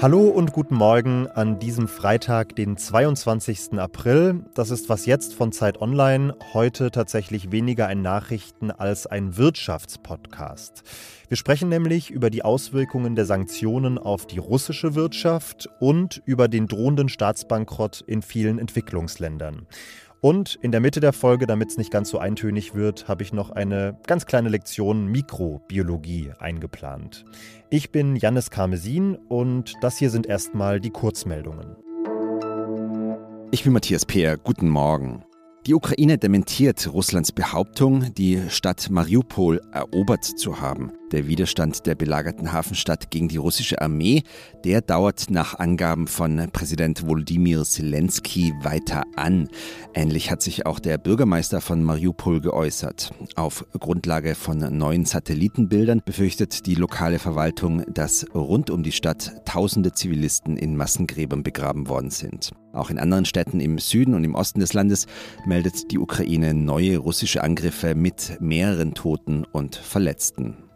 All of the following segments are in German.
Hallo und guten Morgen an diesem Freitag, den 22. April. Das ist was jetzt von Zeit Online. Heute tatsächlich weniger ein Nachrichten- als ein Wirtschaftspodcast. Wir sprechen nämlich über die Auswirkungen der Sanktionen auf die russische Wirtschaft und über den drohenden Staatsbankrott in vielen Entwicklungsländern. Und in der Mitte der Folge, damit es nicht ganz so eintönig wird, habe ich noch eine ganz kleine Lektion Mikrobiologie eingeplant. Ich bin Jannis Karmesin und das hier sind erstmal die Kurzmeldungen. Ich bin Matthias Peer. Guten Morgen. Die Ukraine dementiert Russlands Behauptung, die Stadt Mariupol erobert zu haben. Der Widerstand der belagerten Hafenstadt gegen die russische Armee, der dauert nach Angaben von Präsident Volodymyr Zelensky weiter an. Ähnlich hat sich auch der Bürgermeister von Mariupol geäußert. Auf Grundlage von neuen Satellitenbildern befürchtet die lokale Verwaltung, dass rund um die Stadt tausende Zivilisten in Massengräbern begraben worden sind. Auch in anderen Städten im Süden und im Osten des Landes meldet die Ukraine neue russische Angriffe mit mehreren Toten und Verletzten.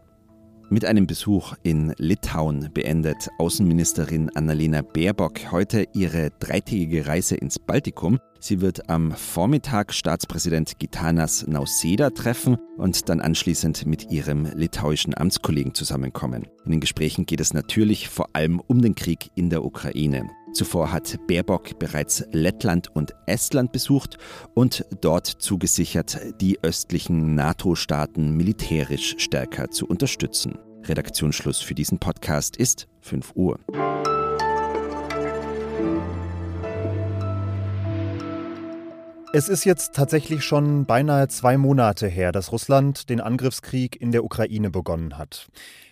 Mit einem Besuch in Litauen beendet Außenministerin Annalena Baerbock heute ihre dreitägige Reise ins Baltikum. Sie wird am Vormittag Staatspräsident Gitanas Nauseda treffen und dann anschließend mit ihrem litauischen Amtskollegen zusammenkommen. In den Gesprächen geht es natürlich vor allem um den Krieg in der Ukraine. Zuvor hat Baerbock bereits Lettland und Estland besucht und dort zugesichert, die östlichen NATO-Staaten militärisch stärker zu unterstützen. Redaktionsschluss für diesen Podcast ist 5 Uhr. Es ist jetzt tatsächlich schon beinahe zwei Monate her, dass Russland den Angriffskrieg in der Ukraine begonnen hat.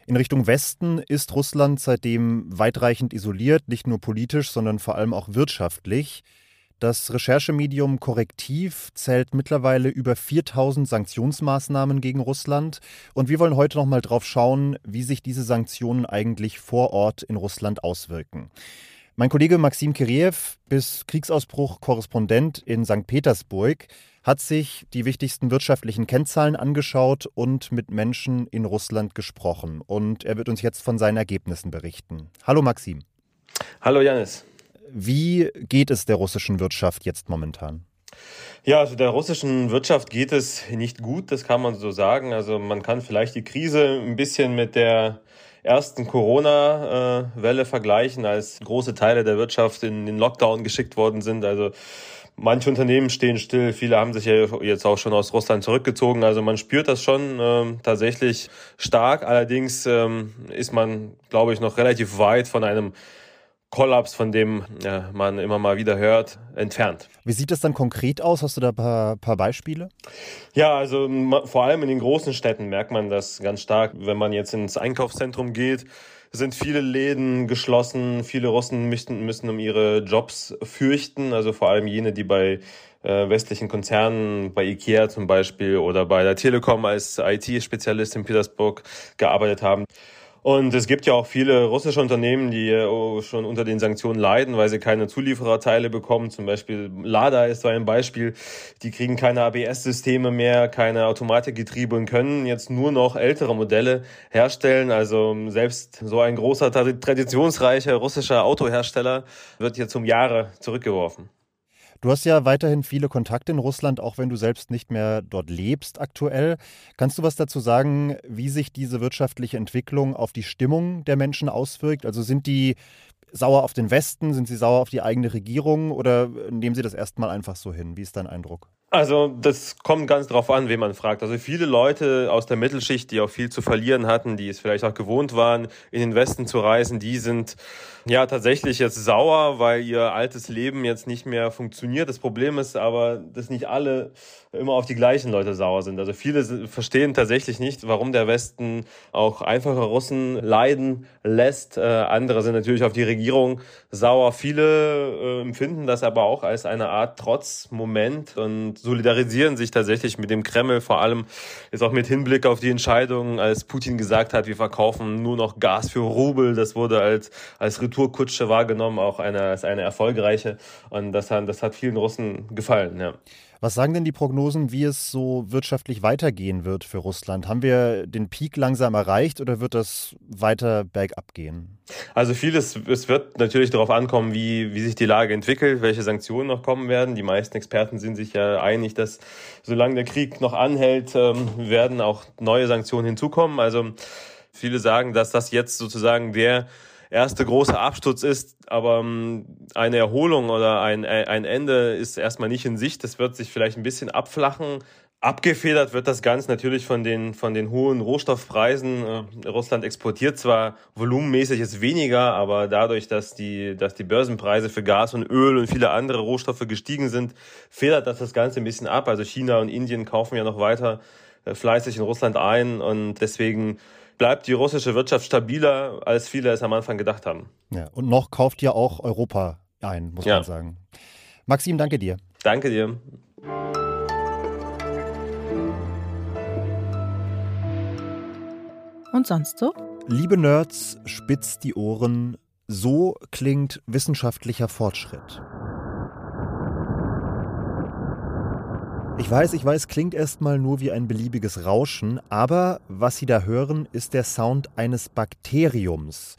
In Richtung Westen ist Russland seitdem weitreichend isoliert, nicht nur politisch, sondern vor allem auch wirtschaftlich. Das Recherchemedium Korrektiv zählt mittlerweile über 4000 Sanktionsmaßnahmen gegen Russland. Und wir wollen heute nochmal drauf schauen, wie sich diese Sanktionen eigentlich vor Ort in Russland auswirken. Mein Kollege Maxim Kiriev, bis Kriegsausbruch Korrespondent in St. Petersburg, hat sich die wichtigsten wirtschaftlichen Kennzahlen angeschaut und mit Menschen in Russland gesprochen. Und er wird uns jetzt von seinen Ergebnissen berichten. Hallo Maxim. Hallo Janis. Wie geht es der russischen Wirtschaft jetzt momentan? Ja, also der russischen Wirtschaft geht es nicht gut, das kann man so sagen. Also man kann vielleicht die Krise ein bisschen mit der ersten Corona-Welle vergleichen, als große Teile der Wirtschaft in den Lockdown geschickt worden sind. Also Manche Unternehmen stehen still, viele haben sich ja jetzt auch schon aus Russland zurückgezogen. Also man spürt das schon ähm, tatsächlich stark. Allerdings ähm, ist man, glaube ich, noch relativ weit von einem Kollaps, von dem ja, man immer mal wieder hört, entfernt. Wie sieht das dann konkret aus? Hast du da ein paar, paar Beispiele? Ja, also vor allem in den großen Städten merkt man das ganz stark. Wenn man jetzt ins Einkaufszentrum geht, sind viele Läden geschlossen. Viele Russen müssen, müssen um ihre Jobs fürchten, also vor allem jene, die bei äh, westlichen Konzernen, bei Ikea zum Beispiel oder bei der Telekom als IT-Spezialist in Petersburg gearbeitet haben. Und es gibt ja auch viele russische Unternehmen, die äh, schon unter den Sanktionen leiden, weil sie keine Zuliefererteile bekommen. Zum Beispiel Lada ist so ein Beispiel. Die kriegen keine ABS-Systeme mehr, keine Automatikgetriebe und können jetzt nur noch ältere Modelle herstellen. Also selbst so ein großer, traditionsreicher russischer Autohersteller wird jetzt um Jahre zurückgeworfen. Du hast ja weiterhin viele Kontakte in Russland, auch wenn du selbst nicht mehr dort lebst aktuell. Kannst du was dazu sagen, wie sich diese wirtschaftliche Entwicklung auf die Stimmung der Menschen auswirkt? Also sind die sauer auf den Westen, sind sie sauer auf die eigene Regierung oder nehmen sie das erstmal einfach so hin? Wie ist dein Eindruck? Also das kommt ganz drauf an, wen man fragt. Also viele Leute aus der Mittelschicht, die auch viel zu verlieren hatten, die es vielleicht auch gewohnt waren, in den Westen zu reisen, die sind ja tatsächlich jetzt sauer, weil ihr altes Leben jetzt nicht mehr funktioniert. Das Problem ist aber, dass nicht alle immer auf die gleichen Leute sauer sind. Also viele verstehen tatsächlich nicht, warum der Westen auch einfache Russen leiden lässt. Äh, andere sind natürlich auf die Regierung sauer. Viele äh, empfinden das aber auch als eine Art Trotzmoment und solidarisieren sich tatsächlich mit dem Kreml, vor allem jetzt auch mit Hinblick auf die Entscheidung, als Putin gesagt hat, wir verkaufen nur noch Gas für Rubel. Das wurde als, als Retourkutsche wahrgenommen, auch eine, als eine erfolgreiche. Und das, das hat vielen Russen gefallen, ja. Was sagen denn die Prognosen, wie es so wirtschaftlich weitergehen wird für Russland? Haben wir den Peak langsam erreicht oder wird das weiter bergab gehen? Also vieles, es wird natürlich darauf ankommen, wie, wie sich die Lage entwickelt, welche Sanktionen noch kommen werden. Die meisten Experten sind sich ja einig, dass solange der Krieg noch anhält, ähm, werden auch neue Sanktionen hinzukommen. Also viele sagen, dass das jetzt sozusagen der erste große Absturz ist, aber ähm, eine Erholung oder ein, ein Ende ist erstmal nicht in Sicht. Das wird sich vielleicht ein bisschen abflachen. Abgefedert wird das Ganze natürlich von den, von den hohen Rohstoffpreisen. Äh, Russland exportiert zwar volumenmäßig jetzt weniger, aber dadurch, dass die, dass die Börsenpreise für Gas und Öl und viele andere Rohstoffe gestiegen sind, federt das das Ganze ein bisschen ab. Also China und Indien kaufen ja noch weiter äh, fleißig in Russland ein und deswegen bleibt die russische Wirtschaft stabiler, als viele es am Anfang gedacht haben. Ja, und noch kauft ja auch Europa ein, muss ja. man sagen. Maxim, danke dir. Danke dir. Und sonst so? Liebe Nerds, spitzt die Ohren. So klingt wissenschaftlicher Fortschritt. Ich weiß, ich weiß, klingt erstmal nur wie ein beliebiges Rauschen, aber was Sie da hören, ist der Sound eines Bakteriums.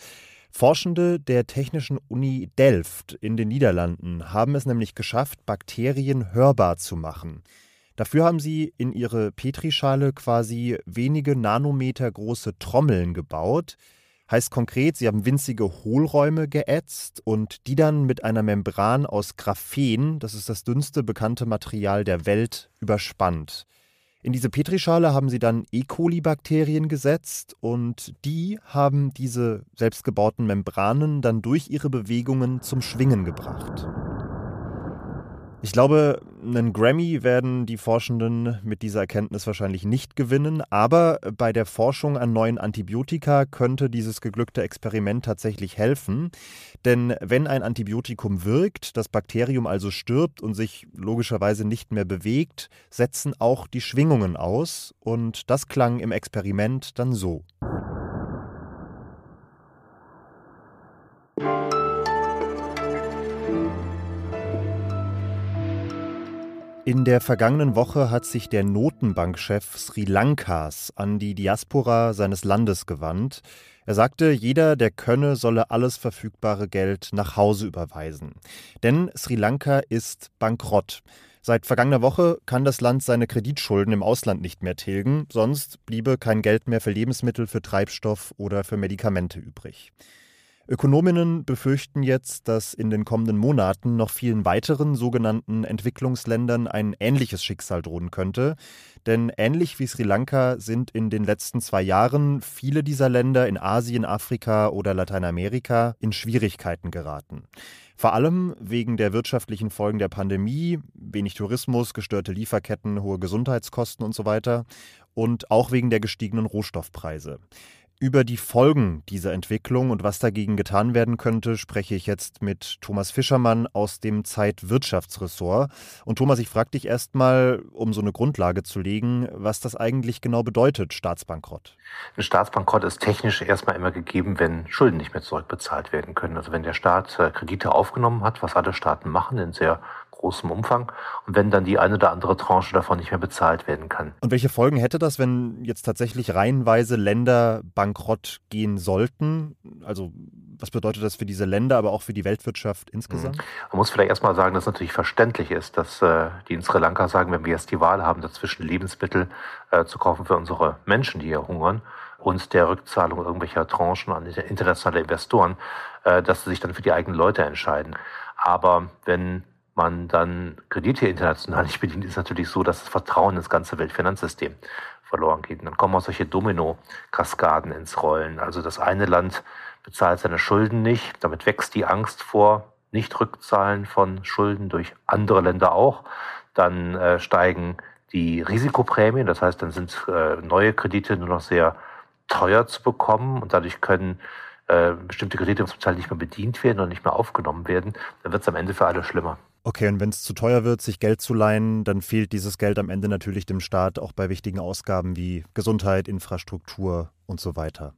Forschende der Technischen Uni Delft in den Niederlanden haben es nämlich geschafft, Bakterien hörbar zu machen. Dafür haben sie in ihre Petrischale quasi wenige Nanometer große Trommeln gebaut, Heißt konkret, sie haben winzige Hohlräume geätzt und die dann mit einer Membran aus Graphen, das ist das dünnste bekannte Material der Welt, überspannt. In diese Petrischale haben sie dann E. coli-Bakterien gesetzt und die haben diese selbstgebauten Membranen dann durch ihre Bewegungen zum Schwingen gebracht. Ich glaube, einen Grammy werden die Forschenden mit dieser Erkenntnis wahrscheinlich nicht gewinnen, aber bei der Forschung an neuen Antibiotika könnte dieses geglückte Experiment tatsächlich helfen. Denn wenn ein Antibiotikum wirkt, das Bakterium also stirbt und sich logischerweise nicht mehr bewegt, setzen auch die Schwingungen aus und das klang im Experiment dann so. In der vergangenen Woche hat sich der Notenbankchef Sri Lankas an die Diaspora seines Landes gewandt. Er sagte, jeder, der könne, solle alles verfügbare Geld nach Hause überweisen. Denn Sri Lanka ist bankrott. Seit vergangener Woche kann das Land seine Kreditschulden im Ausland nicht mehr tilgen, sonst bliebe kein Geld mehr für Lebensmittel, für Treibstoff oder für Medikamente übrig. Ökonominnen befürchten jetzt, dass in den kommenden Monaten noch vielen weiteren sogenannten Entwicklungsländern ein ähnliches Schicksal drohen könnte. Denn ähnlich wie Sri Lanka sind in den letzten zwei Jahren viele dieser Länder in Asien, Afrika oder Lateinamerika in Schwierigkeiten geraten. Vor allem wegen der wirtschaftlichen Folgen der Pandemie, wenig Tourismus, gestörte Lieferketten, hohe Gesundheitskosten und so weiter und auch wegen der gestiegenen Rohstoffpreise. Über die Folgen dieser Entwicklung und was dagegen getan werden könnte, spreche ich jetzt mit Thomas Fischermann aus dem Zeitwirtschaftsressort. Und Thomas, ich frage dich erstmal, um so eine Grundlage zu legen, was das eigentlich genau bedeutet, Staatsbankrott. Ein Staatsbankrott ist technisch erstmal immer gegeben, wenn Schulden nicht mehr zurückbezahlt werden können. Also wenn der Staat äh, Kredite aufgenommen hat, was alle Staaten machen in sehr großem Umfang und wenn dann die eine oder andere Tranche davon nicht mehr bezahlt werden kann. Und welche Folgen hätte das, wenn jetzt tatsächlich reihenweise Länder bankrott gehen sollten? Also was bedeutet das für diese Länder, aber auch für die Weltwirtschaft insgesamt? Mhm. Man muss vielleicht erstmal sagen, dass es natürlich verständlich ist, dass äh, die in Sri Lanka sagen, wenn wir jetzt die Wahl haben, dazwischen Lebensmittel äh, zu kaufen für unsere Menschen, die hier hungern, und der Rückzahlung irgendwelcher Tranchen an internationale Investoren, äh, dass sie sich dann für die eigenen Leute entscheiden. Aber wenn man dann Kredite international nicht bedient, ist natürlich so, dass das Vertrauen ins ganze Weltfinanzsystem verloren geht. Und dann kommen auch solche Domino-Kaskaden ins Rollen. Also das eine Land bezahlt seine Schulden nicht, damit wächst die Angst vor Nichtrückzahlen von Schulden durch andere Länder auch. Dann äh, steigen die Risikoprämien, das heißt, dann sind äh, neue Kredite nur noch sehr teuer zu bekommen und dadurch können äh, bestimmte Kredite zum Teil nicht mehr bedient werden und nicht mehr aufgenommen werden. Dann wird es am Ende für alle schlimmer. Okay, und wenn es zu teuer wird, sich Geld zu leihen, dann fehlt dieses Geld am Ende natürlich dem Staat auch bei wichtigen Ausgaben wie Gesundheit, Infrastruktur und so weiter.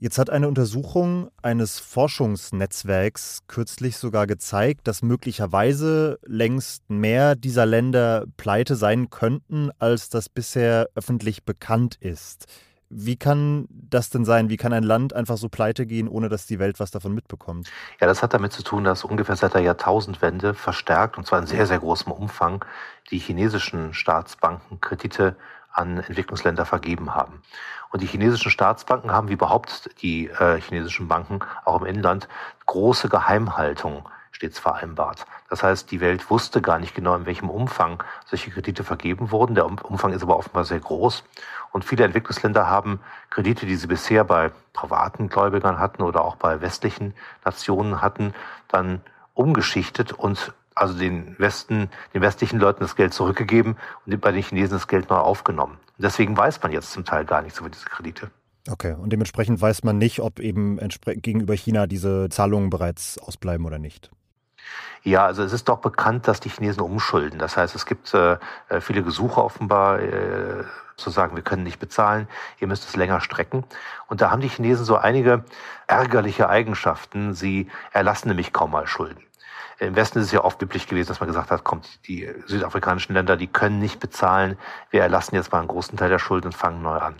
Jetzt hat eine Untersuchung eines Forschungsnetzwerks kürzlich sogar gezeigt, dass möglicherweise längst mehr dieser Länder pleite sein könnten, als das bisher öffentlich bekannt ist. Wie kann das denn sein? Wie kann ein Land einfach so pleite gehen, ohne dass die Welt was davon mitbekommt? Ja, das hat damit zu tun, dass ungefähr seit der Jahrtausendwende verstärkt, und zwar in sehr, sehr großem Umfang, die chinesischen Staatsbanken Kredite an Entwicklungsländer vergeben haben. Und die chinesischen Staatsbanken haben wie überhaupt die äh, chinesischen Banken auch im Inland große Geheimhaltung stets vereinbart. Das heißt, die Welt wusste gar nicht genau, in welchem Umfang solche Kredite vergeben wurden. Der Umfang ist aber offenbar sehr groß. Und viele Entwicklungsländer haben Kredite, die sie bisher bei privaten Gläubigern hatten oder auch bei westlichen Nationen hatten, dann umgeschichtet und also den Westen, den westlichen Leuten das Geld zurückgegeben und bei den Chinesen das Geld neu aufgenommen. Und deswegen weiß man jetzt zum Teil gar nichts über diese Kredite. Okay, und dementsprechend weiß man nicht, ob eben gegenüber China diese Zahlungen bereits ausbleiben oder nicht. Ja, also es ist doch bekannt, dass die Chinesen umschulden. Das heißt, es gibt äh, äh viele Gesuche offenbar äh, zu sagen, wir können nicht bezahlen, ihr müsst es länger strecken. Und da haben die Chinesen so einige ärgerliche Eigenschaften. Sie erlassen nämlich kaum mal Schulden. Im Westen ist es ja oft üblich gewesen, dass man gesagt hat, kommt, die südafrikanischen Länder, die können nicht bezahlen, wir erlassen jetzt mal einen großen Teil der Schulden und fangen neu an.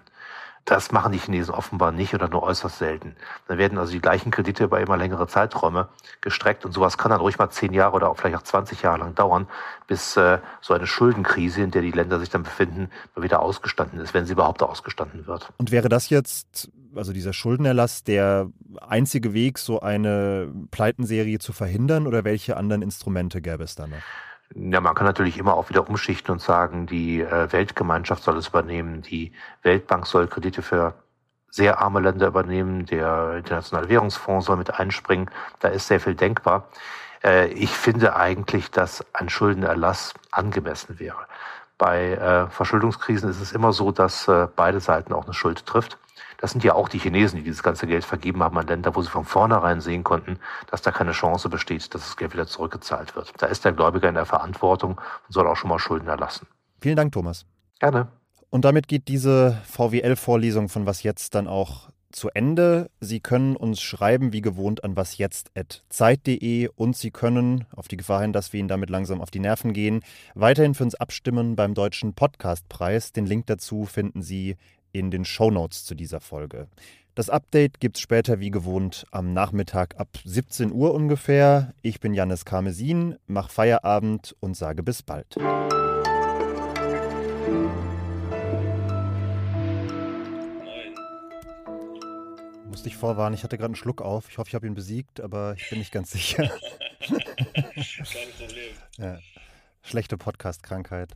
Das machen die Chinesen offenbar nicht oder nur äußerst selten. Dann werden also die gleichen Kredite über immer längere Zeiträume gestreckt und sowas kann dann ruhig mal zehn Jahre oder auch vielleicht auch 20 Jahre lang dauern, bis äh, so eine Schuldenkrise, in der die Länder sich dann befinden, mal wieder ausgestanden ist, wenn sie überhaupt ausgestanden wird. Und wäre das jetzt, also dieser Schuldenerlass, der einzige Weg, so eine Pleitenserie zu verhindern oder welche anderen Instrumente gäbe es da noch? Ja, man kann natürlich immer auch wieder umschichten und sagen, die äh, Weltgemeinschaft soll es übernehmen, die Weltbank soll Kredite für sehr arme Länder übernehmen, der Internationale Währungsfonds soll mit einspringen. Da ist sehr viel denkbar. Äh, ich finde eigentlich, dass ein Schuldenerlass angemessen wäre. Bei äh, Verschuldungskrisen ist es immer so, dass beide Seiten auch eine Schuld trifft. Das sind ja auch die Chinesen, die dieses ganze Geld vergeben haben an Länder, wo sie von vornherein sehen konnten, dass da keine Chance besteht, dass das Geld wieder zurückgezahlt wird. Da ist der Gläubiger in der Verantwortung und soll auch schon mal Schulden erlassen. Vielen Dank, Thomas. Gerne. Und damit geht diese VWL-Vorlesung von Was jetzt dann auch zu Ende. Sie können uns schreiben, wie gewohnt, an wasjetzt.zeit.de und Sie können, auf die Gefahr hin, dass wir Ihnen damit langsam auf die Nerven gehen, weiterhin für uns abstimmen beim Deutschen Podcastpreis. Den Link dazu finden Sie in den Shownotes zu dieser Folge. Das Update gibt es später wie gewohnt am Nachmittag ab 17 Uhr ungefähr. Ich bin Janis Karmesin, mach Feierabend und sage bis bald. Musste ich vorwarnen, ich hatte gerade einen Schluck auf. Ich hoffe, ich habe ihn besiegt, aber ich bin nicht ganz sicher. Kein Problem. Ja. Schlechte Podcast-Krankheit.